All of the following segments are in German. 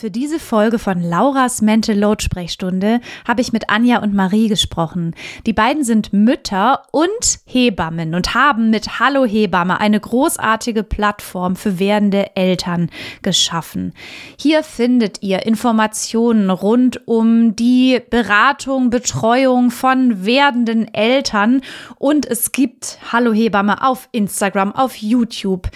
Für diese Folge von Lauras Mental Load Sprechstunde habe ich mit Anja und Marie gesprochen. Die beiden sind Mütter und Hebammen und haben mit Hallo Hebamme eine großartige Plattform für werdende Eltern geschaffen. Hier findet ihr Informationen rund um die Beratung, Betreuung von werdenden Eltern und es gibt Hallo Hebamme auf Instagram, auf YouTube,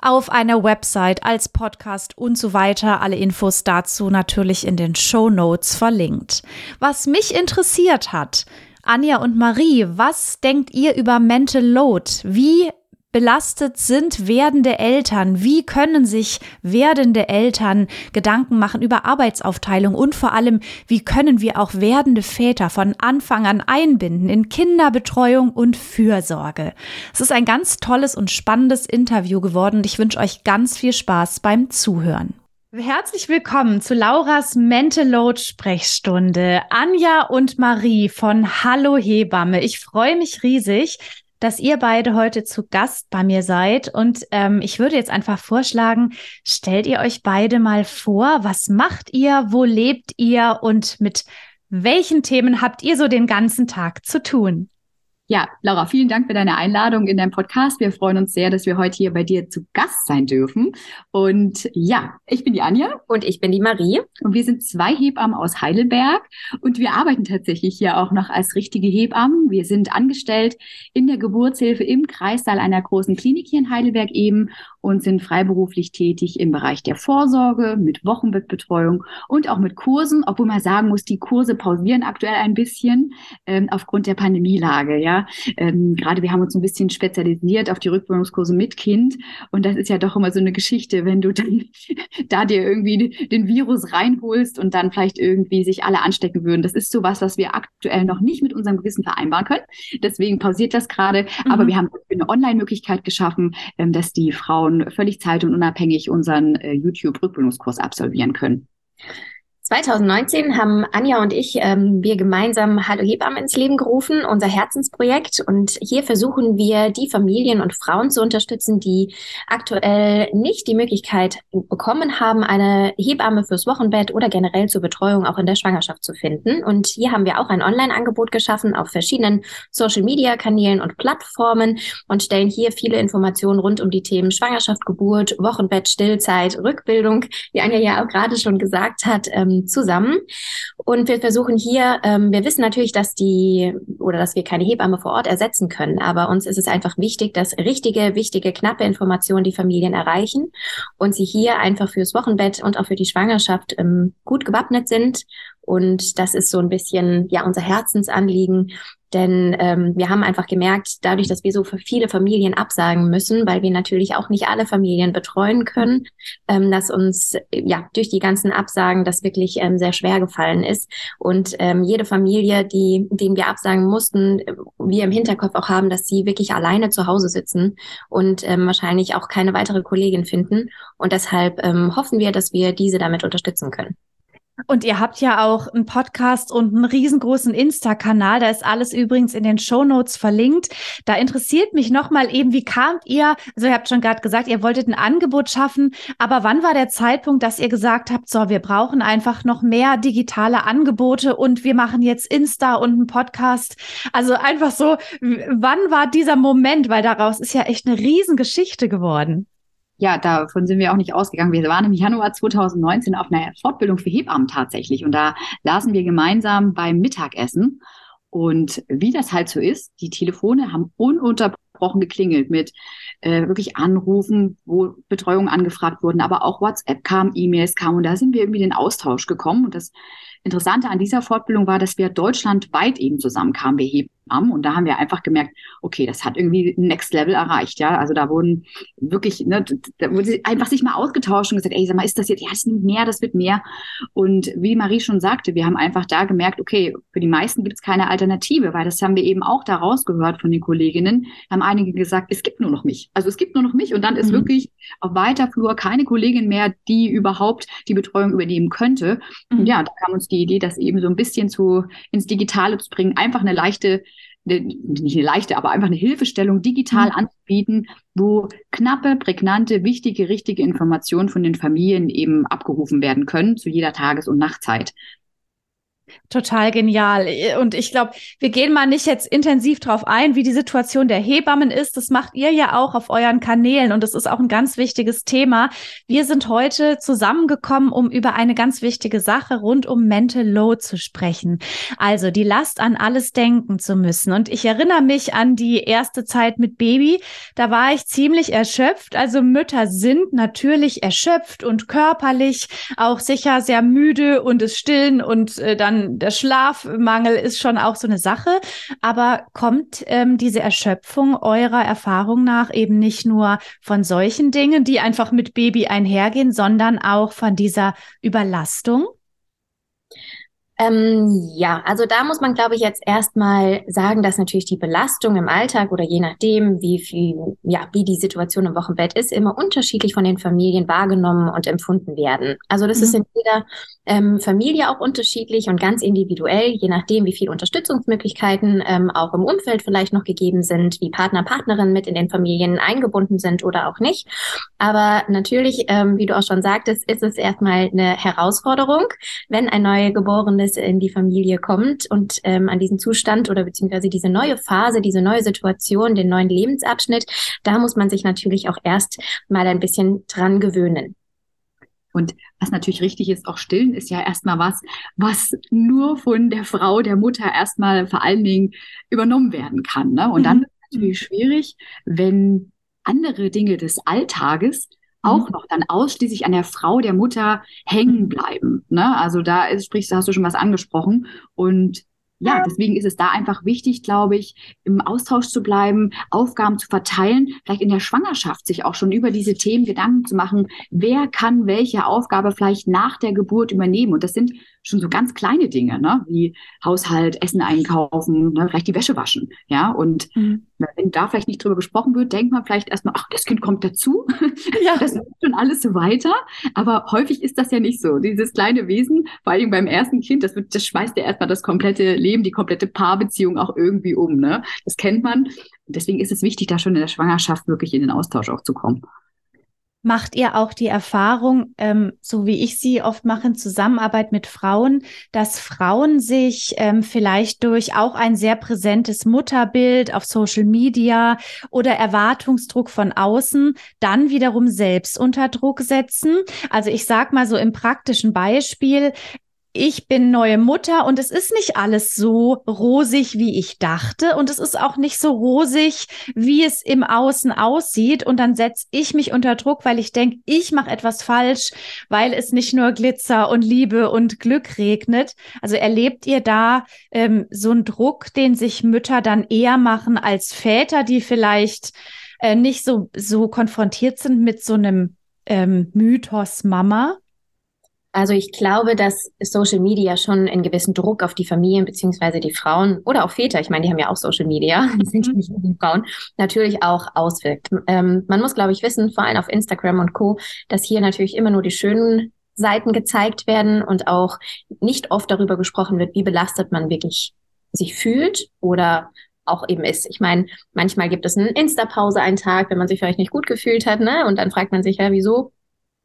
auf einer Website, als Podcast und so weiter. Alle Infos dazu natürlich in den Show Notes verlinkt. Was mich interessiert hat, Anja und Marie, was denkt ihr über Mental Load? Wie belastet sind werdende Eltern? Wie können sich werdende Eltern Gedanken machen über Arbeitsaufteilung und vor allem, wie können wir auch werdende Väter von Anfang an einbinden in Kinderbetreuung und Fürsorge? Es ist ein ganz tolles und spannendes Interview geworden und ich wünsche euch ganz viel Spaß beim Zuhören. Herzlich willkommen zu Lauras Mental Load Sprechstunde. Anja und Marie von Hallo Hebamme. Ich freue mich riesig, dass ihr beide heute zu Gast bei mir seid. Und ähm, ich würde jetzt einfach vorschlagen, stellt ihr euch beide mal vor, was macht ihr, wo lebt ihr und mit welchen Themen habt ihr so den ganzen Tag zu tun? Ja, Laura, vielen Dank für deine Einladung in deinem Podcast. Wir freuen uns sehr, dass wir heute hier bei dir zu Gast sein dürfen. Und ja, ich bin die Anja. Und ich bin die Marie. Und wir sind zwei Hebammen aus Heidelberg. Und wir arbeiten tatsächlich hier auch noch als richtige Hebammen. Wir sind angestellt in der Geburtshilfe im Kreissaal einer großen Klinik hier in Heidelberg eben und sind freiberuflich tätig im Bereich der Vorsorge, mit Wochenbettbetreuung und auch mit Kursen, obwohl man sagen muss, die Kurse pausieren aktuell ein bisschen ähm, aufgrund der Pandemielage. Ja, ähm, gerade wir haben uns ein bisschen spezialisiert auf die Rückbildungskurse mit Kind und das ist ja doch immer so eine Geschichte, wenn du dann da dir irgendwie den Virus reinholst und dann vielleicht irgendwie sich alle anstecken würden. Das ist so was, was wir aktuell noch nicht mit unserem Gewissen vereinbaren können. Deswegen pausiert das gerade. Mhm. Aber wir haben eine Online-Möglichkeit geschaffen, ähm, dass die Frauen völlig zeit- und unabhängig unseren äh, YouTube-Rückbildungskurs absolvieren können. 2019 haben Anja und ich ähm, wir gemeinsam Hallo Hebammen ins Leben gerufen, unser Herzensprojekt. Und hier versuchen wir, die Familien und Frauen zu unterstützen, die aktuell nicht die Möglichkeit bekommen haben, eine Hebamme fürs Wochenbett oder generell zur Betreuung auch in der Schwangerschaft zu finden. Und hier haben wir auch ein Online-Angebot geschaffen auf verschiedenen Social-Media-Kanälen und Plattformen und stellen hier viele Informationen rund um die Themen Schwangerschaft, Geburt, Wochenbett, Stillzeit, Rückbildung, wie Anja ja auch gerade schon gesagt hat, ähm, zusammen. Und wir versuchen hier, ähm, wir wissen natürlich, dass die oder dass wir keine Hebamme vor Ort ersetzen können, aber uns ist es einfach wichtig, dass richtige, wichtige, knappe Informationen die Familien erreichen und sie hier einfach fürs Wochenbett und auch für die Schwangerschaft ähm, gut gewappnet sind und das ist so ein bisschen ja unser Herzensanliegen, denn ähm, wir haben einfach gemerkt, dadurch, dass wir so viele Familien absagen müssen, weil wir natürlich auch nicht alle Familien betreuen können, ähm, dass uns ja durch die ganzen Absagen das wirklich ähm, sehr schwer gefallen ist. Und ähm, jede Familie, die, denen wir absagen mussten, wir im Hinterkopf auch haben, dass sie wirklich alleine zu Hause sitzen und ähm, wahrscheinlich auch keine weitere Kollegin finden. Und deshalb ähm, hoffen wir, dass wir diese damit unterstützen können. Und ihr habt ja auch einen Podcast und einen riesengroßen Insta-Kanal. Da ist alles übrigens in den Show Notes verlinkt. Da interessiert mich nochmal eben, wie kamt ihr? Also ihr habt schon gerade gesagt, ihr wolltet ein Angebot schaffen. Aber wann war der Zeitpunkt, dass ihr gesagt habt, so, wir brauchen einfach noch mehr digitale Angebote und wir machen jetzt Insta und einen Podcast? Also einfach so, wann war dieser Moment? Weil daraus ist ja echt eine Riesengeschichte geworden ja, davon sind wir auch nicht ausgegangen. Wir waren im Januar 2019 auf einer Fortbildung für Hebammen tatsächlich und da lasen wir gemeinsam beim Mittagessen. Und wie das halt so ist, die Telefone haben ununterbrochen geklingelt mit äh, wirklich Anrufen, wo Betreuung angefragt wurden, aber auch WhatsApp kam, E-Mails kamen und da sind wir irgendwie in den Austausch gekommen und das Interessante an dieser Fortbildung war, dass wir deutschlandweit eben zusammenkamen, wir Hebammen. Und da haben wir einfach gemerkt, okay, das hat irgendwie Next Level erreicht. Ja, also da wurden wirklich, ne, da wurde einfach sich mal ausgetauscht und gesagt, ey, sag mal, ist das jetzt, ja, es nimmt mehr, das wird mehr. Und wie Marie schon sagte, wir haben einfach da gemerkt, okay, für die meisten gibt es keine Alternative, weil das haben wir eben auch da rausgehört von den Kolleginnen. Haben einige gesagt, es gibt nur noch mich. Also es gibt nur noch mich und dann ist mhm. wirklich auf weiter Flur keine Kollegin mehr, die überhaupt die Betreuung übernehmen könnte. Mhm. Und ja, da kam uns die Idee, das eben so ein bisschen zu, ins Digitale zu bringen, einfach eine leichte, nicht eine leichte, aber einfach eine Hilfestellung digital mhm. anzubieten, wo knappe, prägnante, wichtige, richtige Informationen von den Familien eben abgerufen werden können zu jeder Tages- und Nachtzeit. Total genial. Und ich glaube, wir gehen mal nicht jetzt intensiv drauf ein, wie die Situation der Hebammen ist. Das macht ihr ja auch auf euren Kanälen und das ist auch ein ganz wichtiges Thema. Wir sind heute zusammengekommen, um über eine ganz wichtige Sache rund um Mental Load zu sprechen. Also die Last an alles denken zu müssen. Und ich erinnere mich an die erste Zeit mit Baby. Da war ich ziemlich erschöpft. Also Mütter sind natürlich erschöpft und körperlich auch sicher sehr müde und es stillen und äh, dann der Schlafmangel ist schon auch so eine Sache. Aber kommt ähm, diese Erschöpfung eurer Erfahrung nach eben nicht nur von solchen Dingen, die einfach mit Baby einhergehen, sondern auch von dieser Überlastung? Ähm, ja, also da muss man, glaube ich, jetzt erstmal sagen, dass natürlich die Belastung im Alltag oder je nachdem, wie viel, ja, wie die Situation im Wochenbett ist, immer unterschiedlich von den Familien wahrgenommen und empfunden werden. Also das mhm. ist in jeder ähm, Familie auch unterschiedlich und ganz individuell, je nachdem, wie viele Unterstützungsmöglichkeiten ähm, auch im Umfeld vielleicht noch gegeben sind, wie Partner, Partnerinnen mit in den Familien eingebunden sind oder auch nicht. Aber natürlich, ähm, wie du auch schon sagtest, ist es erstmal eine Herausforderung, wenn ein Neugeborenes Ergebnis in die Familie kommt und ähm, an diesen Zustand oder beziehungsweise diese neue Phase, diese neue Situation, den neuen Lebensabschnitt, da muss man sich natürlich auch erst mal ein bisschen dran gewöhnen. Und was natürlich richtig ist, auch stillen ist ja erstmal was, was nur von der Frau, der Mutter erstmal vor allen Dingen übernommen werden kann. Ne? Und mhm. dann ist es natürlich schwierig, wenn andere Dinge des Alltages auch mhm. noch dann ausschließlich an der Frau, der Mutter hängen mhm. bleiben. Ne? Also da ist, sprich, da hast du schon was angesprochen. Und ja, deswegen ist es da einfach wichtig, glaube ich, im Austausch zu bleiben, Aufgaben zu verteilen, vielleicht in der Schwangerschaft sich auch schon über diese Themen Gedanken zu machen, wer kann welche Aufgabe vielleicht nach der Geburt übernehmen. Und das sind schon so ganz kleine Dinge, ne? wie Haushalt, Essen einkaufen, ne? vielleicht die Wäsche waschen. Ja, und mhm. wenn da vielleicht nicht drüber gesprochen wird, denkt man vielleicht erstmal, ach, das Kind kommt dazu. Ja. Das ist schon alles so weiter. Aber häufig ist das ja nicht so. Dieses kleine Wesen, vor allem beim ersten Kind, das, wird, das schmeißt ja erstmal das komplette Leben, die komplette Paarbeziehung auch irgendwie um. Ne? Das kennt man. deswegen ist es wichtig, da schon in der Schwangerschaft wirklich in den Austausch auch zu kommen. Macht ihr auch die Erfahrung, ähm, so wie ich sie oft mache in Zusammenarbeit mit Frauen, dass Frauen sich ähm, vielleicht durch auch ein sehr präsentes Mutterbild auf Social Media oder Erwartungsdruck von außen dann wiederum selbst unter Druck setzen? Also ich sag mal so im praktischen Beispiel, ich bin neue Mutter und es ist nicht alles so rosig, wie ich dachte. Und es ist auch nicht so rosig, wie es im Außen aussieht. Und dann setze ich mich unter Druck, weil ich denke, ich mache etwas falsch, weil es nicht nur Glitzer und Liebe und Glück regnet. Also erlebt ihr da ähm, so einen Druck, den sich Mütter dann eher machen als Väter, die vielleicht äh, nicht so, so konfrontiert sind mit so einem ähm, Mythos Mama? Also ich glaube, dass Social Media schon einen gewissen Druck auf die Familien beziehungsweise die Frauen oder auch Väter, ich meine, die haben ja auch Social Media, die sind ja nicht nur die Frauen, natürlich auch auswirkt. Ähm, man muss, glaube ich, wissen, vor allem auf Instagram und Co., dass hier natürlich immer nur die schönen Seiten gezeigt werden und auch nicht oft darüber gesprochen wird, wie belastet man wirklich sich fühlt oder auch eben ist. Ich meine, manchmal gibt es eine Insta-Pause einen Tag, wenn man sich vielleicht nicht gut gefühlt hat, ne? Und dann fragt man sich ja, wieso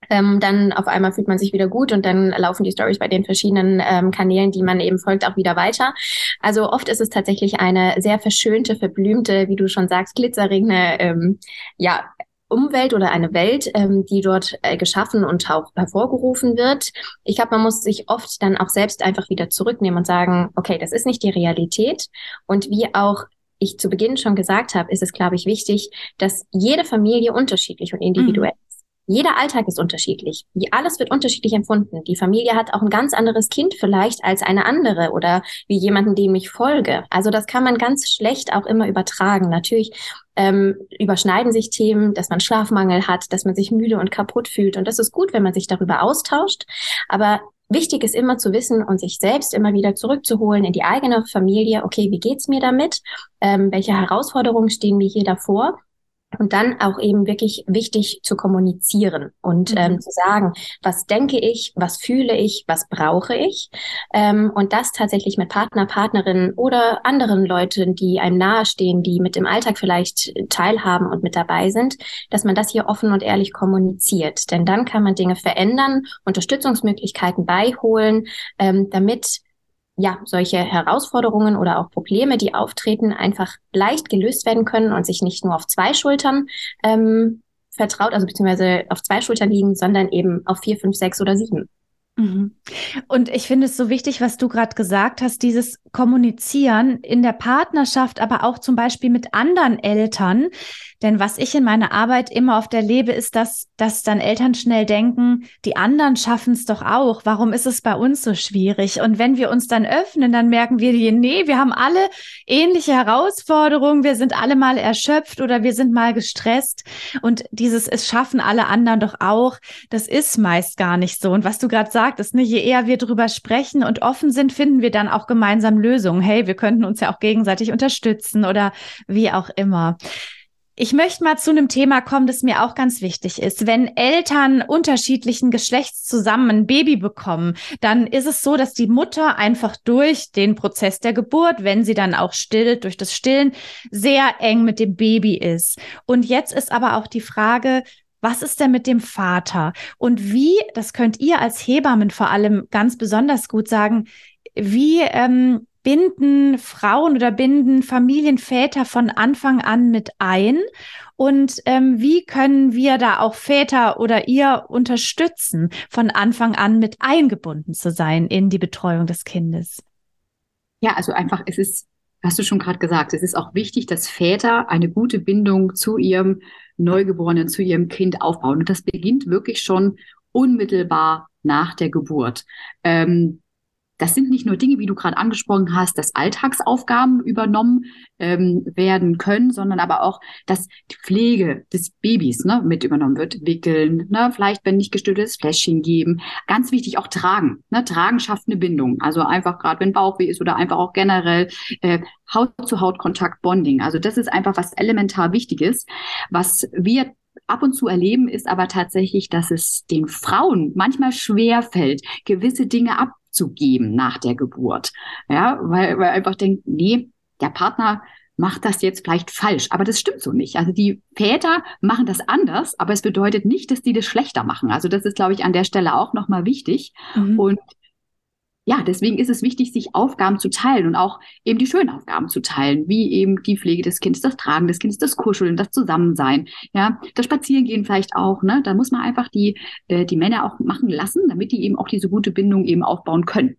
ähm, dann auf einmal fühlt man sich wieder gut und dann laufen die Stories bei den verschiedenen ähm, Kanälen, die man eben folgt, auch wieder weiter. Also oft ist es tatsächlich eine sehr verschönte, verblümte, wie du schon sagst, glitzerregende, ähm, ja, Umwelt oder eine Welt, ähm, die dort äh, geschaffen und auch hervorgerufen wird. Ich glaube, man muss sich oft dann auch selbst einfach wieder zurücknehmen und sagen, okay, das ist nicht die Realität. Und wie auch ich zu Beginn schon gesagt habe, ist es, glaube ich, wichtig, dass jede Familie unterschiedlich und individuell mhm. Jeder Alltag ist unterschiedlich. Alles wird unterschiedlich empfunden. Die Familie hat auch ein ganz anderes Kind vielleicht als eine andere oder wie jemanden, dem ich folge. Also das kann man ganz schlecht auch immer übertragen. Natürlich ähm, überschneiden sich Themen, dass man Schlafmangel hat, dass man sich müde und kaputt fühlt. Und das ist gut, wenn man sich darüber austauscht. Aber Wichtig ist immer zu wissen und sich selbst immer wieder zurückzuholen in die eigene Familie. Okay, wie geht's mir damit? Ähm, welche Herausforderungen stehen mir hier davor? Und dann auch eben wirklich wichtig zu kommunizieren und mhm. ähm, zu sagen, was denke ich, was fühle ich, was brauche ich. Ähm, und das tatsächlich mit Partner, Partnerinnen oder anderen Leuten, die einem nahestehen, die mit dem Alltag vielleicht teilhaben und mit dabei sind, dass man das hier offen und ehrlich kommuniziert. Denn dann kann man Dinge verändern, Unterstützungsmöglichkeiten beiholen, ähm, damit ja, solche Herausforderungen oder auch Probleme, die auftreten, einfach leicht gelöst werden können und sich nicht nur auf zwei Schultern ähm, vertraut, also beziehungsweise auf zwei Schultern liegen, sondern eben auf vier, fünf, sechs oder sieben. Mhm. Und ich finde es so wichtig, was du gerade gesagt hast, dieses Kommunizieren in der Partnerschaft, aber auch zum Beispiel mit anderen Eltern. Denn was ich in meiner Arbeit immer oft erlebe, ist, dass, dass dann Eltern schnell denken, die anderen schaffen es doch auch. Warum ist es bei uns so schwierig? Und wenn wir uns dann öffnen, dann merken wir, nee, wir haben alle ähnliche Herausforderungen. Wir sind alle mal erschöpft oder wir sind mal gestresst. Und dieses, es schaffen alle anderen doch auch, das ist meist gar nicht so. Und was du gerade sagtest, ne, je eher wir drüber sprechen und offen sind, finden wir dann auch gemeinsam Lösungen. Hey, wir könnten uns ja auch gegenseitig unterstützen oder wie auch immer. Ich möchte mal zu einem Thema kommen, das mir auch ganz wichtig ist. Wenn Eltern unterschiedlichen Geschlechts zusammen ein Baby bekommen, dann ist es so, dass die Mutter einfach durch den Prozess der Geburt, wenn sie dann auch stillt, durch das Stillen, sehr eng mit dem Baby ist. Und jetzt ist aber auch die Frage, was ist denn mit dem Vater? Und wie, das könnt ihr als Hebammen vor allem ganz besonders gut sagen, wie ähm, binden Frauen oder binden Familienväter von Anfang an mit ein? Und ähm, wie können wir da auch Väter oder ihr unterstützen, von Anfang an mit eingebunden zu sein in die Betreuung des Kindes? Ja, also einfach, es ist, hast du schon gerade gesagt, es ist auch wichtig, dass Väter eine gute Bindung zu ihrem Neugeborenen, zu ihrem Kind aufbauen. Und das beginnt wirklich schon unmittelbar nach der Geburt. Ähm, das sind nicht nur Dinge, wie du gerade angesprochen hast, dass Alltagsaufgaben übernommen ähm, werden können, sondern aber auch, dass die Pflege des Babys ne, mit übernommen wird. Wickeln, ne, vielleicht, wenn nicht gestilltes Fläschchen geben. Ganz wichtig auch tragen. Ne, tragen schafft eine Bindung. Also einfach gerade, wenn Bauchweh ist oder einfach auch generell äh, Haut-zu-Haut-Kontakt, Bonding. Also das ist einfach was elementar Wichtiges, was wir ab und zu erleben, ist aber tatsächlich, dass es den Frauen manchmal schwer fällt, gewisse Dinge ab abzugeben nach der Geburt. Ja, weil, weil einfach denkt, nee, der Partner macht das jetzt vielleicht falsch. Aber das stimmt so nicht. Also die Väter machen das anders, aber es bedeutet nicht, dass die das schlechter machen. Also das ist, glaube ich, an der Stelle auch nochmal wichtig. Mhm. Und ja, deswegen ist es wichtig, sich Aufgaben zu teilen und auch eben die schönen Aufgaben zu teilen, wie eben die Pflege des Kindes, das Tragen des Kindes, das Kuscheln, das Zusammensein, ja, das Spazierengehen vielleicht auch, ne? Da muss man einfach die, äh, die Männer auch machen lassen, damit die eben auch diese gute Bindung eben aufbauen können.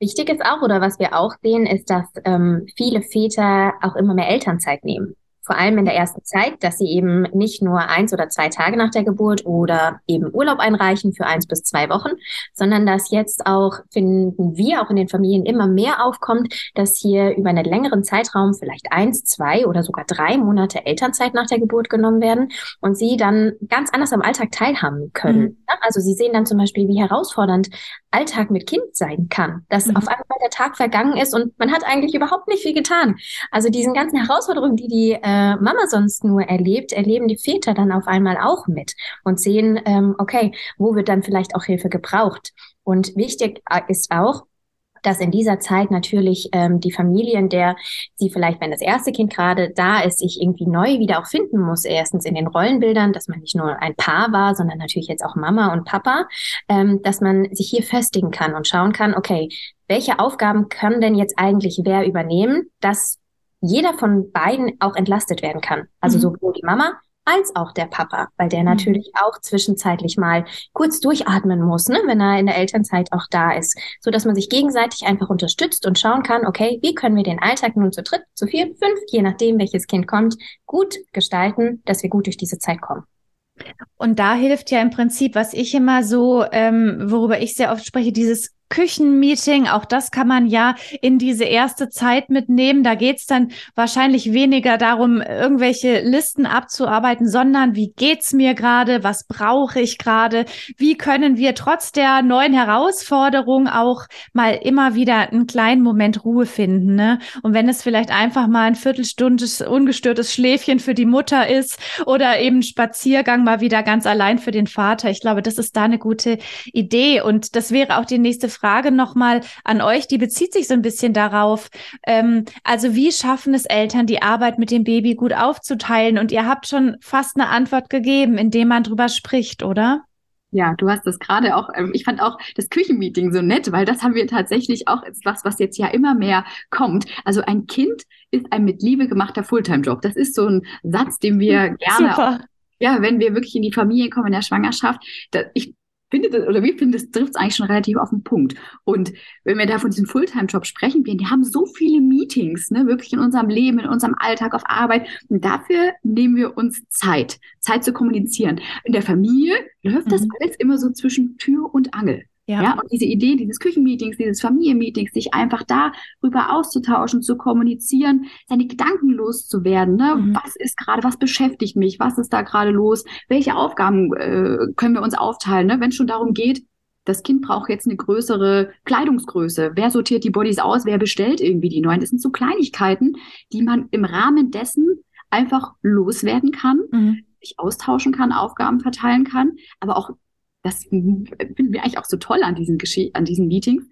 Wichtig ist auch, oder was wir auch sehen, ist, dass ähm, viele Väter auch immer mehr Elternzeit nehmen vor allem in der ersten Zeit, dass sie eben nicht nur eins oder zwei Tage nach der Geburt oder eben Urlaub einreichen für eins bis zwei Wochen, sondern dass jetzt auch, finden wir auch in den Familien immer mehr aufkommt, dass hier über einen längeren Zeitraum, vielleicht eins, zwei oder sogar drei Monate Elternzeit nach der Geburt genommen werden und sie dann ganz anders am Alltag teilhaben können. Mhm. Also sie sehen dann zum Beispiel, wie herausfordernd Alltag mit Kind sein kann, dass mhm. auf einmal der Tag vergangen ist und man hat eigentlich überhaupt nicht viel getan. Also diesen ganzen Herausforderungen, die die äh, Mama sonst nur erlebt, erleben die Väter dann auf einmal auch mit und sehen, ähm, okay, wo wird dann vielleicht auch Hilfe gebraucht? Und wichtig äh, ist auch, dass in dieser Zeit natürlich ähm, die Familien, der sie vielleicht, wenn das erste Kind gerade da ist, sich irgendwie neu wieder auch finden muss. Erstens in den Rollenbildern, dass man nicht nur ein Paar war, sondern natürlich jetzt auch Mama und Papa, ähm, dass man sich hier festigen kann und schauen kann, okay, welche Aufgaben kann denn jetzt eigentlich wer übernehmen, dass jeder von beiden auch entlastet werden kann. Also mhm. sowohl die Mama als auch der Papa, weil der mhm. natürlich auch zwischenzeitlich mal kurz durchatmen muss, ne, wenn er in der Elternzeit auch da ist, so dass man sich gegenseitig einfach unterstützt und schauen kann, okay, wie können wir den Alltag nun zu dritt, zu vier, fünf, je nachdem welches Kind kommt, gut gestalten, dass wir gut durch diese Zeit kommen. Und da hilft ja im Prinzip, was ich immer so, ähm, worüber ich sehr oft spreche, dieses Küchenmeeting, auch das kann man ja in diese erste Zeit mitnehmen. Da geht's dann wahrscheinlich weniger darum, irgendwelche Listen abzuarbeiten, sondern wie geht's mir gerade, was brauche ich gerade, wie können wir trotz der neuen Herausforderung auch mal immer wieder einen kleinen Moment Ruhe finden. Ne? Und wenn es vielleicht einfach mal ein Viertelstundes ungestörtes Schläfchen für die Mutter ist oder eben Spaziergang mal wieder ganz allein für den Vater, ich glaube, das ist da eine gute Idee. Und das wäre auch die nächste Frage nochmal an euch, die bezieht sich so ein bisschen darauf. Ähm, also wie schaffen es Eltern, die Arbeit mit dem Baby gut aufzuteilen? Und ihr habt schon fast eine Antwort gegeben, indem man drüber spricht, oder? Ja, du hast das gerade auch, ähm, ich fand auch das Küchenmeeting so nett, weil das haben wir tatsächlich auch etwas, was jetzt ja immer mehr kommt. Also ein Kind ist ein mit Liebe gemachter Fulltime-Job. Das ist so ein Satz, den wir gerne, auch, ja, wenn wir wirklich in die Familie kommen in der Schwangerschaft. Da, ich finde das, oder wir finden, das trifft es eigentlich schon relativ auf den Punkt. Und wenn wir da von diesem Fulltime-Job sprechen, wir, die haben so viele Meetings, ne, wirklich in unserem Leben, in unserem Alltag auf Arbeit. Und dafür nehmen wir uns Zeit, Zeit zu kommunizieren. In der Familie läuft mhm. das alles immer so zwischen Tür und Angel. Ja. ja. Und diese Idee dieses Küchenmeetings, dieses Familienmeetings, sich einfach darüber auszutauschen, zu kommunizieren, seine Gedanken loszuwerden. Ne? Mhm. Was ist gerade, was beschäftigt mich? Was ist da gerade los? Welche Aufgaben äh, können wir uns aufteilen? Ne? Wenn es schon darum geht, das Kind braucht jetzt eine größere Kleidungsgröße. Wer sortiert die Bodies aus? Wer bestellt irgendwie die neuen? Das sind so Kleinigkeiten, die man im Rahmen dessen einfach loswerden kann, mhm. sich austauschen kann, Aufgaben verteilen kann, aber auch das finden wir eigentlich auch so toll an diesen, Gesche an diesen Meetings.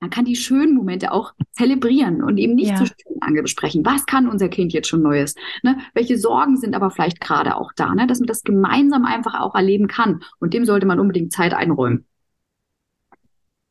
Man kann die schönen Momente auch zelebrieren und eben nicht ja. zu schön besprechen. Was kann unser Kind jetzt schon Neues? Ne? Welche Sorgen sind aber vielleicht gerade auch da? Ne? Dass man das gemeinsam einfach auch erleben kann. Und dem sollte man unbedingt Zeit einräumen.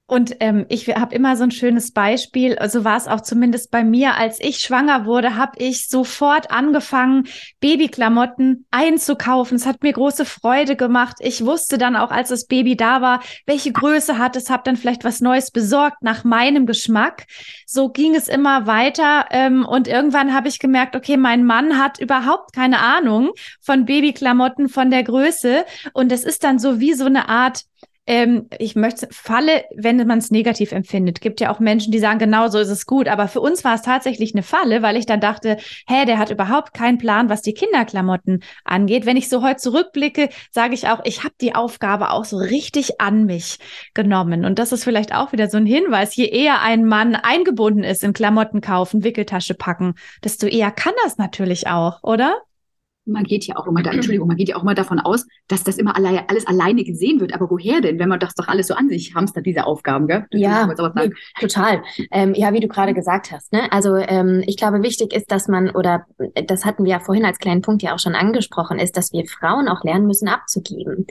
Und ähm, ich habe immer so ein schönes Beispiel, so also war es auch zumindest bei mir, als ich schwanger wurde, habe ich sofort angefangen, Babyklamotten einzukaufen. Es hat mir große Freude gemacht. Ich wusste dann auch, als das Baby da war, welche Größe hat es, habe dann vielleicht was Neues besorgt nach meinem Geschmack. So ging es immer weiter ähm, und irgendwann habe ich gemerkt, okay, mein Mann hat überhaupt keine Ahnung von Babyklamotten, von der Größe und es ist dann so wie so eine Art ähm, ich möchte Falle, wenn man es negativ empfindet. Gibt ja auch Menschen, die sagen, genau so ist es gut. Aber für uns war es tatsächlich eine Falle, weil ich dann dachte, hä, der hat überhaupt keinen Plan, was die Kinderklamotten angeht. Wenn ich so heute zurückblicke, sage ich auch, ich habe die Aufgabe auch so richtig an mich genommen. Und das ist vielleicht auch wieder so ein Hinweis. Je eher ein Mann eingebunden ist in Klamotten kaufen, Wickeltasche packen, desto eher kann das natürlich auch, oder? Man geht ja auch immer da, Entschuldigung, man geht ja auch immer davon aus, dass das immer alle, alles alleine gesehen wird. Aber woher denn, wenn man das doch alles so an sich hamstert, diese Aufgaben, gell? Das ja, total. Ähm, ja, wie du gerade gesagt hast. Ne? Also ähm, ich glaube, wichtig ist, dass man, oder das hatten wir ja vorhin als kleinen Punkt ja auch schon angesprochen, ist, dass wir Frauen auch lernen müssen, abzugeben.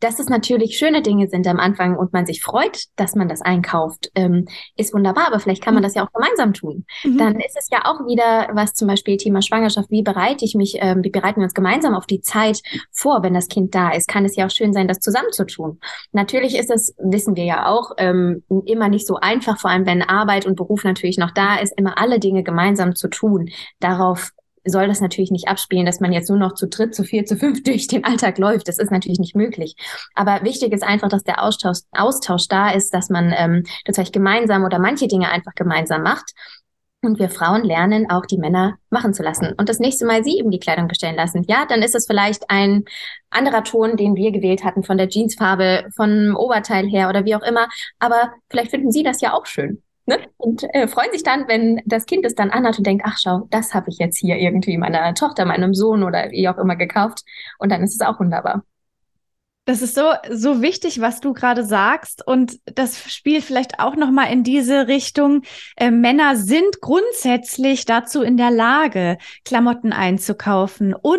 Dass es natürlich schöne Dinge sind am Anfang und man sich freut, dass man das einkauft, ähm, ist wunderbar, aber vielleicht kann man das ja auch gemeinsam tun. Mhm. Dann ist es ja auch wieder, was zum Beispiel Thema Schwangerschaft, wie bereite ich mich, ähm, wie bereite bereiten wir uns gemeinsam auf die Zeit vor, wenn das Kind da ist, kann es ja auch schön sein, das zusammen zu tun. Natürlich ist es, wissen wir ja auch, ähm, immer nicht so einfach, vor allem wenn Arbeit und Beruf natürlich noch da ist, immer alle Dinge gemeinsam zu tun. Darauf soll das natürlich nicht abspielen, dass man jetzt nur noch zu dritt, zu vier, zu fünf durch den Alltag läuft. Das ist natürlich nicht möglich. Aber wichtig ist einfach, dass der Austausch, Austausch da ist, dass man ähm, das vielleicht gemeinsam oder manche Dinge einfach gemeinsam macht und wir Frauen lernen auch die Männer machen zu lassen und das nächste Mal sie eben die Kleidung bestellen lassen. Ja, dann ist es vielleicht ein anderer Ton, den wir gewählt hatten von der Jeansfarbe, vom Oberteil her oder wie auch immer. Aber vielleicht finden sie das ja auch schön. Ne? Und äh, freuen sich dann, wenn das Kind es dann anhat und denkt, ach schau, das habe ich jetzt hier irgendwie meiner Tochter, meinem Sohn oder wie auch immer gekauft. Und dann ist es auch wunderbar. Das ist so, so wichtig, was du gerade sagst. Und das spielt vielleicht auch nochmal in diese Richtung. Äh, Männer sind grundsätzlich dazu in der Lage, Klamotten einzukaufen und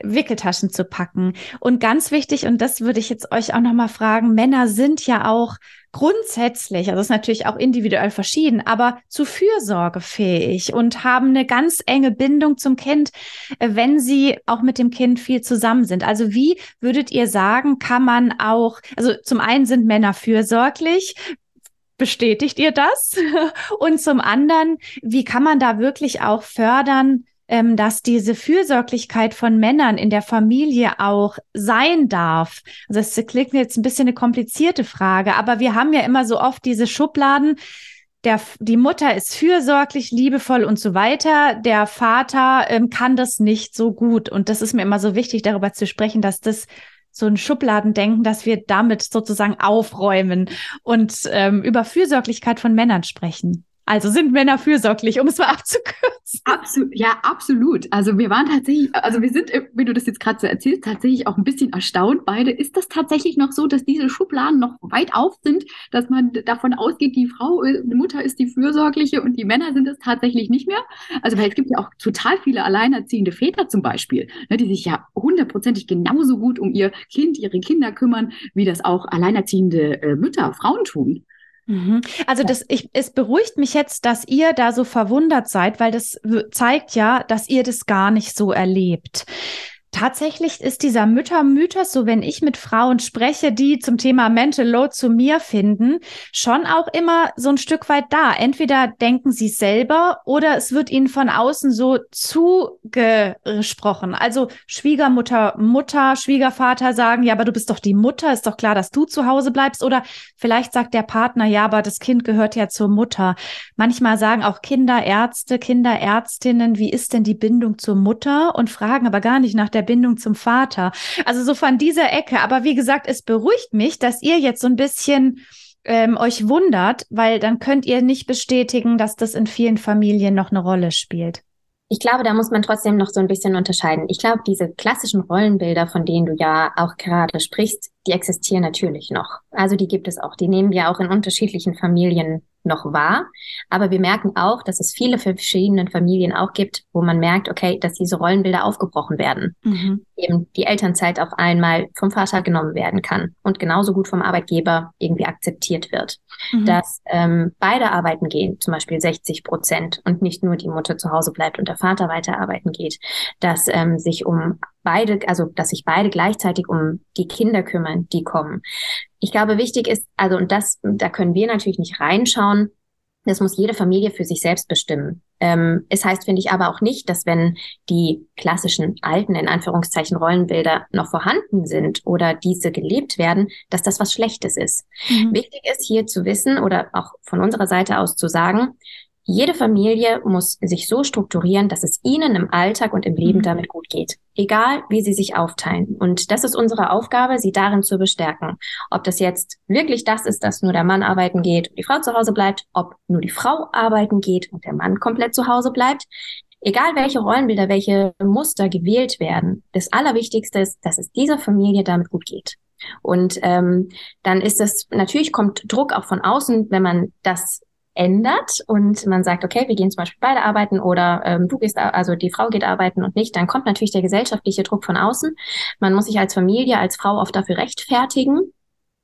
Wickeltaschen zu packen. Und ganz wichtig, und das würde ich jetzt euch auch nochmal fragen, Männer sind ja auch grundsätzlich, also ist natürlich auch individuell verschieden, aber zu fürsorgefähig und haben eine ganz enge Bindung zum Kind, äh, wenn sie auch mit dem Kind viel zusammen sind. Also wie würdet ihr sagen, kann man auch, also zum einen sind Männer fürsorglich, bestätigt ihr das? Und zum anderen, wie kann man da wirklich auch fördern, ähm, dass diese Fürsorglichkeit von Männern in der Familie auch sein darf. Also es klingt jetzt ein bisschen eine komplizierte Frage, aber wir haben ja immer so oft diese Schubladen. Der, die Mutter ist fürsorglich, liebevoll und so weiter. Der Vater ähm, kann das nicht so gut. Und das ist mir immer so wichtig, darüber zu sprechen, dass das so ein Schubladendenken, dass wir damit sozusagen aufräumen und ähm, über Fürsorglichkeit von Männern sprechen. Also sind Männer fürsorglich, um es mal abzukürzen. Absolut, ja, absolut. Also wir waren tatsächlich, also wir sind, wenn du das jetzt gerade so erzählst, tatsächlich auch ein bisschen erstaunt beide. Ist das tatsächlich noch so, dass diese Schubladen noch weit auf sind, dass man davon ausgeht, die Frau, die Mutter ist die fürsorgliche und die Männer sind es tatsächlich nicht mehr? Also weil es gibt ja auch total viele alleinerziehende Väter zum Beispiel, ne, die sich ja hundertprozentig genauso gut um ihr Kind, ihre Kinder kümmern, wie das auch alleinerziehende äh, Mütter, Frauen tun. Mhm. Also das, ich, es beruhigt mich jetzt, dass ihr da so verwundert seid, weil das zeigt ja, dass ihr das gar nicht so erlebt. Tatsächlich ist dieser Müttermythos, so wenn ich mit Frauen spreche, die zum Thema Mental Load zu mir finden, schon auch immer so ein Stück weit da. Entweder denken sie selber oder es wird ihnen von außen so zugesprochen. Also Schwiegermutter, Mutter, Schwiegervater sagen, ja, aber du bist doch die Mutter, ist doch klar, dass du zu Hause bleibst. Oder vielleicht sagt der Partner, ja, aber das Kind gehört ja zur Mutter. Manchmal sagen auch Kinderärzte, Kinderärztinnen, wie ist denn die Bindung zur Mutter und fragen aber gar nicht nach der der Bindung zum Vater. Also so von dieser Ecke. Aber wie gesagt, es beruhigt mich, dass ihr jetzt so ein bisschen ähm, euch wundert, weil dann könnt ihr nicht bestätigen, dass das in vielen Familien noch eine Rolle spielt. Ich glaube, da muss man trotzdem noch so ein bisschen unterscheiden. Ich glaube, diese klassischen Rollenbilder, von denen du ja auch gerade sprichst, die existieren natürlich noch. Also die gibt es auch. Die nehmen wir auch in unterschiedlichen Familien noch wahr. Aber wir merken auch, dass es viele verschiedene Familien auch gibt, wo man merkt, okay, dass diese Rollenbilder aufgebrochen werden. Mhm. Eben die Elternzeit auf einmal vom Vater genommen werden kann und genauso gut vom Arbeitgeber irgendwie akzeptiert wird. Mhm. Dass ähm, beide arbeiten gehen, zum Beispiel 60 Prozent und nicht nur die Mutter zu Hause bleibt und der Vater weiter arbeiten geht. Dass ähm, sich um beide, also dass sich beide gleichzeitig um die Kinder kümmern, die kommen. Ich glaube, wichtig ist, also und das, da können wir natürlich nicht reinschauen. Das muss jede Familie für sich selbst bestimmen. Ähm, es heißt, finde ich, aber auch nicht, dass wenn die klassischen alten, in Anführungszeichen, Rollenbilder noch vorhanden sind oder diese gelebt werden, dass das was Schlechtes ist. Mhm. Wichtig ist hier zu wissen oder auch von unserer Seite aus zu sagen, jede Familie muss sich so strukturieren, dass es ihnen im Alltag und im Leben mhm. damit gut geht. Egal, wie sie sich aufteilen. Und das ist unsere Aufgabe, sie darin zu bestärken. Ob das jetzt wirklich das ist, dass nur der Mann arbeiten geht und die Frau zu Hause bleibt, ob nur die Frau arbeiten geht und der Mann komplett zu Hause bleibt. Egal welche Rollenbilder, welche Muster gewählt werden, das Allerwichtigste ist, dass es dieser Familie damit gut geht. Und ähm, dann ist es, natürlich kommt Druck auch von außen, wenn man das ändert und man sagt, okay, wir gehen zum Beispiel beide arbeiten oder ähm, du gehst, also die Frau geht arbeiten und nicht, dann kommt natürlich der gesellschaftliche Druck von außen. Man muss sich als Familie, als Frau oft dafür rechtfertigen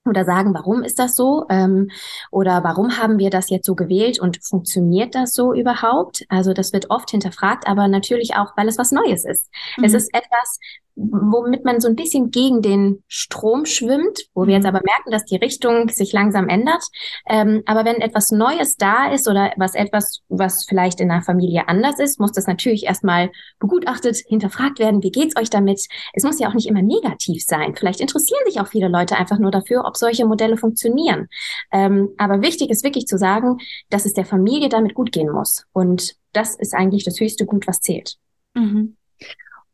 oder sagen, warum ist das so? Ähm, oder warum haben wir das jetzt so gewählt und funktioniert das so überhaupt? Also das wird oft hinterfragt, aber natürlich auch, weil es was Neues ist. Mhm. Es ist etwas, womit man so ein bisschen gegen den Strom schwimmt, wo wir jetzt mhm. aber merken, dass die Richtung sich langsam ändert. Ähm, aber wenn etwas Neues da ist oder was etwas, was vielleicht in einer Familie anders ist, muss das natürlich erstmal begutachtet, hinterfragt werden. Wie geht's euch damit? Es muss ja auch nicht immer negativ sein. Vielleicht interessieren sich auch viele Leute einfach nur dafür, ob solche Modelle funktionieren. Ähm, aber wichtig ist wirklich zu sagen, dass es der Familie damit gut gehen muss. Und das ist eigentlich das höchste Gut, was zählt. Mhm.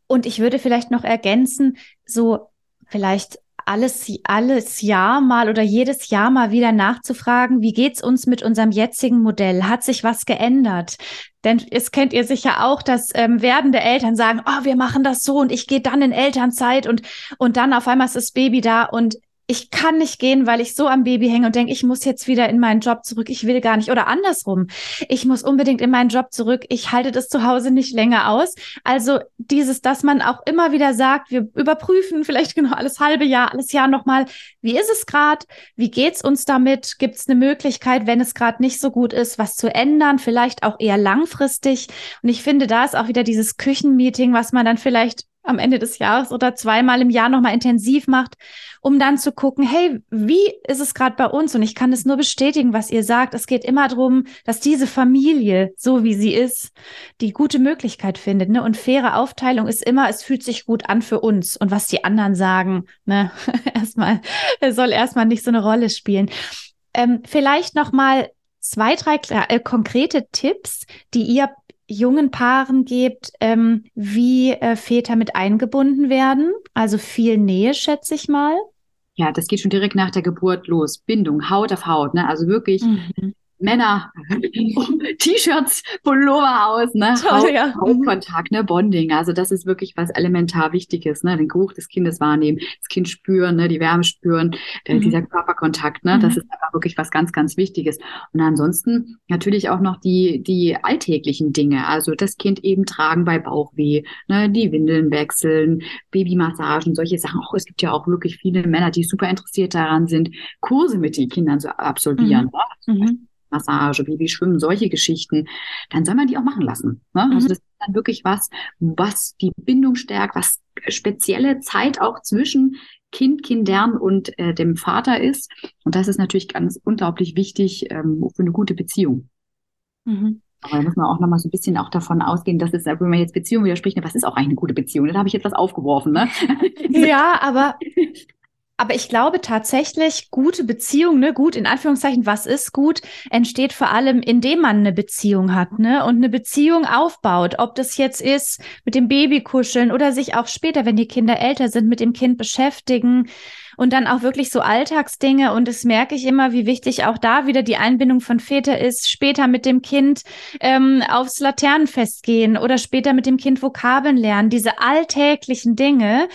Und ich würde vielleicht noch ergänzen, so vielleicht alles, alles Jahr mal oder jedes Jahr mal wieder nachzufragen, wie geht's uns mit unserem jetzigen Modell? Hat sich was geändert? Denn es kennt ihr sicher auch, dass ähm, werdende Eltern sagen, oh, wir machen das so und ich gehe dann in Elternzeit und, und dann auf einmal ist das Baby da und ich kann nicht gehen, weil ich so am Baby hänge und denke, ich muss jetzt wieder in meinen Job zurück, ich will gar nicht. Oder andersrum, ich muss unbedingt in meinen Job zurück, ich halte das zu Hause nicht länger aus. Also dieses, dass man auch immer wieder sagt, wir überprüfen vielleicht genau alles halbe Jahr, alles Jahr nochmal, wie ist es gerade, wie geht's uns damit, gibt es eine Möglichkeit, wenn es gerade nicht so gut ist, was zu ändern, vielleicht auch eher langfristig. Und ich finde, da ist auch wieder dieses Küchenmeeting, was man dann vielleicht am Ende des Jahres oder zweimal im Jahr nochmal intensiv macht, um dann zu gucken, hey, wie ist es gerade bei uns? Und ich kann es nur bestätigen, was ihr sagt. Es geht immer darum, dass diese Familie, so wie sie ist, die gute Möglichkeit findet. Ne? Und faire Aufteilung ist immer, es fühlt sich gut an für uns. Und was die anderen sagen, ne, erstmal, es soll erstmal nicht so eine Rolle spielen. Ähm, vielleicht nochmal zwei, drei äh, konkrete Tipps, die ihr jungen Paaren gebt, ähm, wie äh, Väter mit eingebunden werden. Also viel Nähe, schätze ich mal. Ja, das geht schon direkt nach der Geburt los. Bindung, Haut auf Haut, ne? Also wirklich mhm. Männer, T-Shirts, Pullover aus, ne? Toll, ja. Hautkontakt, ne? Bonding. Also das ist wirklich was elementar Wichtiges, ne? Den Geruch des Kindes wahrnehmen, das Kind spüren, ne? Die Wärme spüren, mhm. dieser Körperkontakt, ne? Mhm. Das ist einfach wirklich was ganz, ganz Wichtiges. Und ansonsten natürlich auch noch die, die alltäglichen Dinge. Also das Kind eben tragen bei Bauchweh, ne? Die Windeln wechseln, Babymassagen, solche Sachen. Auch es gibt ja auch wirklich viele Männer, die super interessiert daran sind, Kurse mit den Kindern zu absolvieren. Mhm. Ne? Massage, Babyschwimmen, solche Geschichten, dann soll man die auch machen lassen. Ne? Mhm. Also das ist dann wirklich was, was die Bindung stärkt, was spezielle Zeit auch zwischen Kind, Kindern und äh, dem Vater ist. Und das ist natürlich ganz unglaublich wichtig ähm, für eine gute Beziehung. Mhm. Aber da muss man auch nochmal so ein bisschen auch davon ausgehen, dass es, wenn man jetzt Beziehung widerspricht, was ist auch eigentlich eine gute Beziehung? Da habe ich jetzt was aufgeworfen, ne? Ja, aber Aber ich glaube tatsächlich, gute Beziehung, ne, gut in Anführungszeichen, was ist gut, entsteht vor allem, indem man eine Beziehung hat, ne, und eine Beziehung aufbaut. Ob das jetzt ist mit dem Baby kuscheln oder sich auch später, wenn die Kinder älter sind, mit dem Kind beschäftigen und dann auch wirklich so Alltagsdinge. Und das merke ich immer, wie wichtig auch da wieder die Einbindung von Väter ist. Später mit dem Kind ähm, aufs Laternenfest gehen oder später mit dem Kind Vokabeln lernen. Diese alltäglichen Dinge,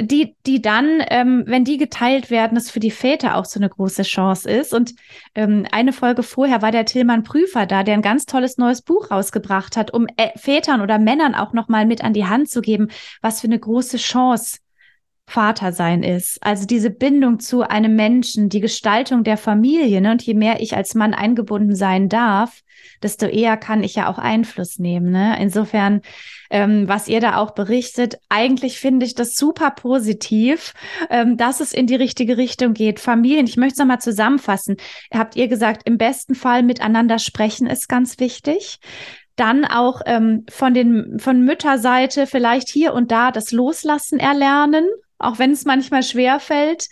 die, die dann, ähm, wenn die geteilt werden, es für die Väter auch so eine große Chance ist. Und ähm, eine Folge vorher war der Tillmann Prüfer da, der ein ganz tolles neues Buch rausgebracht hat, um äh, Vätern oder Männern auch nochmal mit an die Hand zu geben, was für eine große Chance Vater sein ist. Also diese Bindung zu einem Menschen, die Gestaltung der Familie. Ne? Und je mehr ich als Mann eingebunden sein darf, desto eher kann ich ja auch Einfluss nehmen. Ne? Insofern, ähm, was ihr da auch berichtet, eigentlich finde ich das super positiv, ähm, dass es in die richtige Richtung geht. Familien, ich möchte es nochmal zusammenfassen. Habt ihr gesagt, im besten Fall miteinander sprechen ist ganz wichtig dann auch ähm, von den von Mütterseite vielleicht hier und da das Loslassen erlernen, auch wenn es manchmal schwer fällt,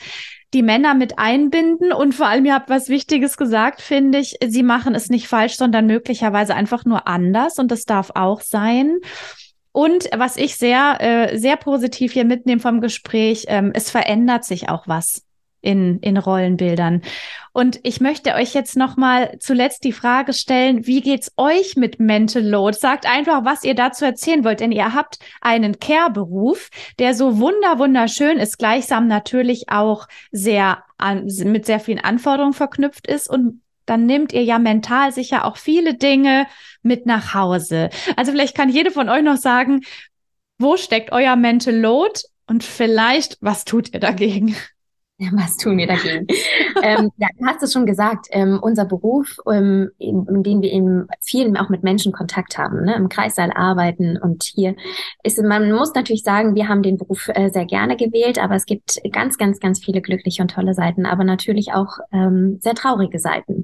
die Männer mit einbinden. Und vor allem, ihr habt was Wichtiges gesagt, finde ich, sie machen es nicht falsch, sondern möglicherweise einfach nur anders. Und das darf auch sein. Und was ich sehr, äh, sehr positiv hier mitnehme vom Gespräch, ähm, es verändert sich auch was in, in Rollenbildern. Und ich möchte euch jetzt noch mal zuletzt die Frage stellen, wie geht's euch mit Mental Load? Sagt einfach, was ihr dazu erzählen wollt, denn ihr habt einen Care-Beruf, der so wunder wunderschön ist, gleichsam natürlich auch sehr an, mit sehr vielen Anforderungen verknüpft ist und dann nehmt ihr ja mental sicher auch viele Dinge mit nach Hause. Also vielleicht kann jede von euch noch sagen, wo steckt euer Mental Load und vielleicht, was tut ihr dagegen? Was tun wir dagegen? ähm, ja, du hast es schon gesagt, ähm, unser Beruf, ähm, in, in dem wir in vielen auch mit Menschen Kontakt haben, ne, im Kreissaal arbeiten und hier ist, man muss natürlich sagen, wir haben den Beruf äh, sehr gerne gewählt, aber es gibt ganz, ganz, ganz viele glückliche und tolle Seiten, aber natürlich auch ähm, sehr traurige Seiten.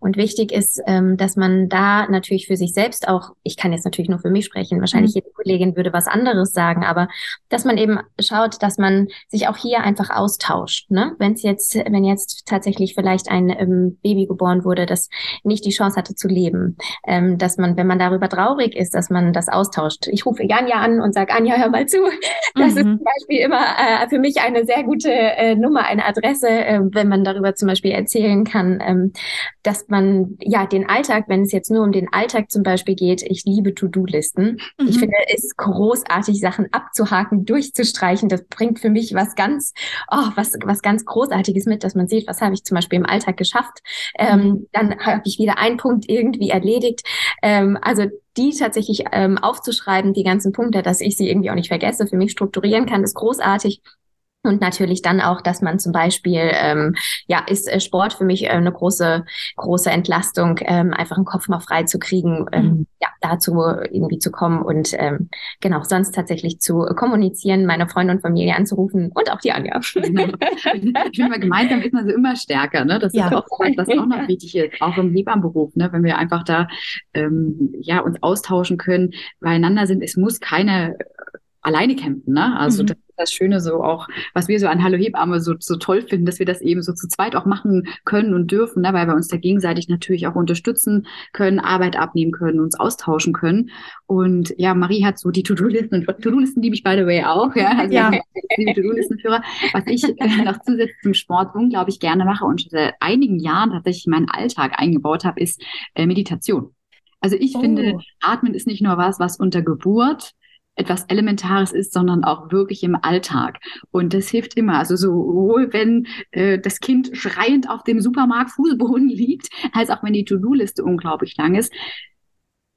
Und wichtig ist, ähm, dass man da natürlich für sich selbst auch, ich kann jetzt natürlich nur für mich sprechen, wahrscheinlich mhm. jede Kollegin würde was anderes sagen, aber dass man eben schaut, dass man sich auch hier einfach austauscht Ne? Wenn es jetzt, wenn jetzt tatsächlich vielleicht ein ähm, Baby geboren wurde, das nicht die Chance hatte zu leben, ähm, dass man, wenn man darüber traurig ist, dass man das austauscht. Ich rufe Janja an und sage, Anja, hör mal zu. Das mhm. ist zum Beispiel immer äh, für mich eine sehr gute äh, Nummer, eine Adresse, äh, wenn man darüber zum Beispiel erzählen kann, ähm, dass man ja den Alltag, wenn es jetzt nur um den Alltag zum Beispiel geht, ich liebe To-Do-Listen. Mhm. Ich finde es großartig, Sachen abzuhaken, durchzustreichen. Das bringt für mich was ganz, oh, was, was ganz Großartiges mit, dass man sieht, was habe ich zum Beispiel im Alltag geschafft. Ähm, mhm. dann habe ich wieder einen Punkt irgendwie erledigt. Ähm, also die tatsächlich ähm, aufzuschreiben, die ganzen Punkte, dass ich sie irgendwie auch nicht vergesse, für mich strukturieren kann, ist großartig. Und natürlich dann auch, dass man zum Beispiel, ähm, ja, ist äh, Sport für mich äh, eine große, große Entlastung, ähm, einfach einen Kopf mal frei zu kriegen, ähm, mhm. ja, dazu irgendwie zu kommen und ähm, genau, sonst tatsächlich zu kommunizieren, meine Freunde und Familie anzurufen und auch die Anja. Genau. Ich finde mal, gemeinsam ist man so immer stärker, ne? Das ja. ist auch was, was auch noch wichtig ist, auch im Hebammenberuf, ne? Wenn wir einfach da ähm, ja uns austauschen können, beieinander sind, es muss keine alleine kämpfen, ne? Also mhm. das das Schöne so auch, was wir so an Hallo Hebamme so, so toll finden, dass wir das eben so zu zweit auch machen können und dürfen, ne, weil wir uns da gegenseitig natürlich auch unterstützen können, Arbeit abnehmen können, uns austauschen können. Und ja, Marie hat so die To-Do-Listen und To-Do-Listen liebe ich by the way auch, ja. Also ja. die To-Do-Listenführer, was ich äh, noch zusätzlich zum Sport unglaublich gerne mache und schon seit einigen Jahren tatsächlich in meinen Alltag eingebaut habe, ist äh, Meditation. Also ich oh. finde, Atmen ist nicht nur was, was unter Geburt etwas Elementares ist, sondern auch wirklich im Alltag. Und das hilft immer. Also sowohl wenn äh, das Kind schreiend auf dem Supermarkt Fußboden liegt, als auch wenn die To-Do-Liste unglaublich lang ist.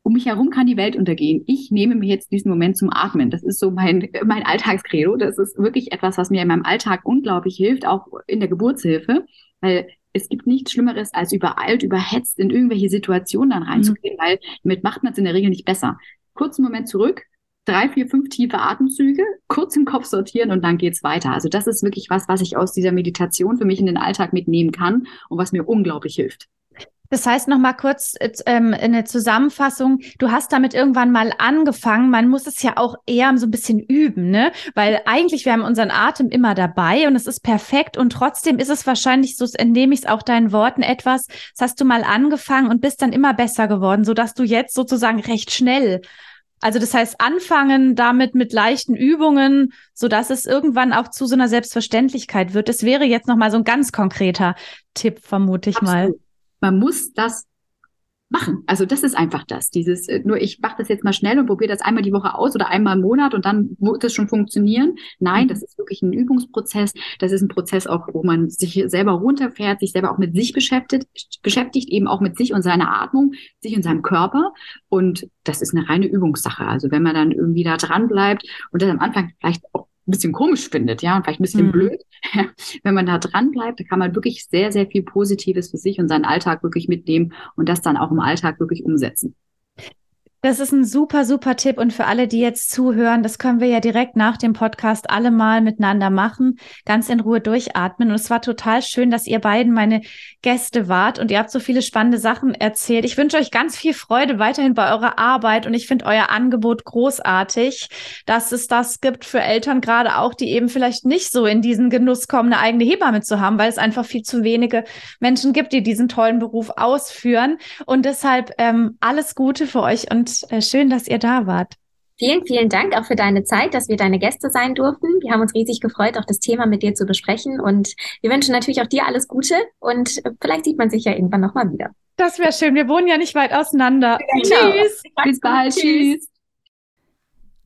Um mich herum kann die Welt untergehen. Ich nehme mir jetzt diesen Moment zum Atmen. Das ist so mein, mein Alltagskredo. Das ist wirklich etwas, was mir in meinem Alltag unglaublich hilft, auch in der Geburtshilfe. Weil es gibt nichts Schlimmeres, als übereilt, überhetzt in irgendwelche Situationen dann reinzugehen, mhm. weil damit macht man es in der Regel nicht besser. Kurzen Moment zurück, drei, vier, fünf tiefe Atemzüge, kurz im Kopf sortieren und dann geht's weiter. Also das ist wirklich was, was ich aus dieser Meditation für mich in den Alltag mitnehmen kann und was mir unglaublich hilft. Das heißt noch mal kurz ähm, eine Zusammenfassung. Du hast damit irgendwann mal angefangen. Man muss es ja auch eher so ein bisschen üben, ne? Weil eigentlich wir haben unseren Atem immer dabei und es ist perfekt und trotzdem ist es wahrscheinlich so, entnehme ich es auch deinen Worten etwas. Das hast du mal angefangen und bist dann immer besser geworden, so dass du jetzt sozusagen recht schnell also das heißt, anfangen damit mit leichten Übungen, so dass es irgendwann auch zu so einer Selbstverständlichkeit wird. Das wäre jetzt nochmal so ein ganz konkreter Tipp, vermute ich Absolut. mal. Man muss das machen. Also das ist einfach das. Dieses, äh, nur ich mache das jetzt mal schnell und probiere das einmal die Woche aus oder einmal im Monat und dann wird es schon funktionieren. Nein, mhm. das ist wirklich ein Übungsprozess. Das ist ein Prozess auch, wo man sich selber runterfährt, sich selber auch mit sich beschäftigt, beschäftigt, eben auch mit sich und seiner Atmung, sich und seinem Körper. Und das ist eine reine Übungssache. Also wenn man dann irgendwie da dran bleibt und das am Anfang vielleicht auch ein bisschen komisch findet, ja, und vielleicht ein bisschen mhm. blöd. Wenn man da dran bleibt, da kann man wirklich sehr, sehr viel Positives für sich und seinen Alltag wirklich mitnehmen und das dann auch im Alltag wirklich umsetzen. Das ist ein super, super Tipp. Und für alle, die jetzt zuhören, das können wir ja direkt nach dem Podcast alle mal miteinander machen, ganz in Ruhe durchatmen. Und es war total schön, dass ihr beiden meine Gäste wart und ihr habt so viele spannende Sachen erzählt. Ich wünsche euch ganz viel Freude weiterhin bei eurer Arbeit und ich finde euer Angebot großartig, dass es das gibt für Eltern gerade auch, die eben vielleicht nicht so in diesen Genuss kommen, eine eigene Hebamme zu haben, weil es einfach viel zu wenige Menschen gibt, die diesen tollen Beruf ausführen. Und deshalb ähm, alles Gute für euch und äh, schön, dass ihr da wart. Vielen, vielen Dank auch für deine Zeit, dass wir deine Gäste sein durften. Wir haben uns riesig gefreut, auch das Thema mit dir zu besprechen. Und wir wünschen natürlich auch dir alles Gute und vielleicht sieht man sich ja irgendwann nochmal wieder. Das wäre schön. Wir wohnen ja nicht weit auseinander. Genau. Tschüss. Bis bald. Tschüss.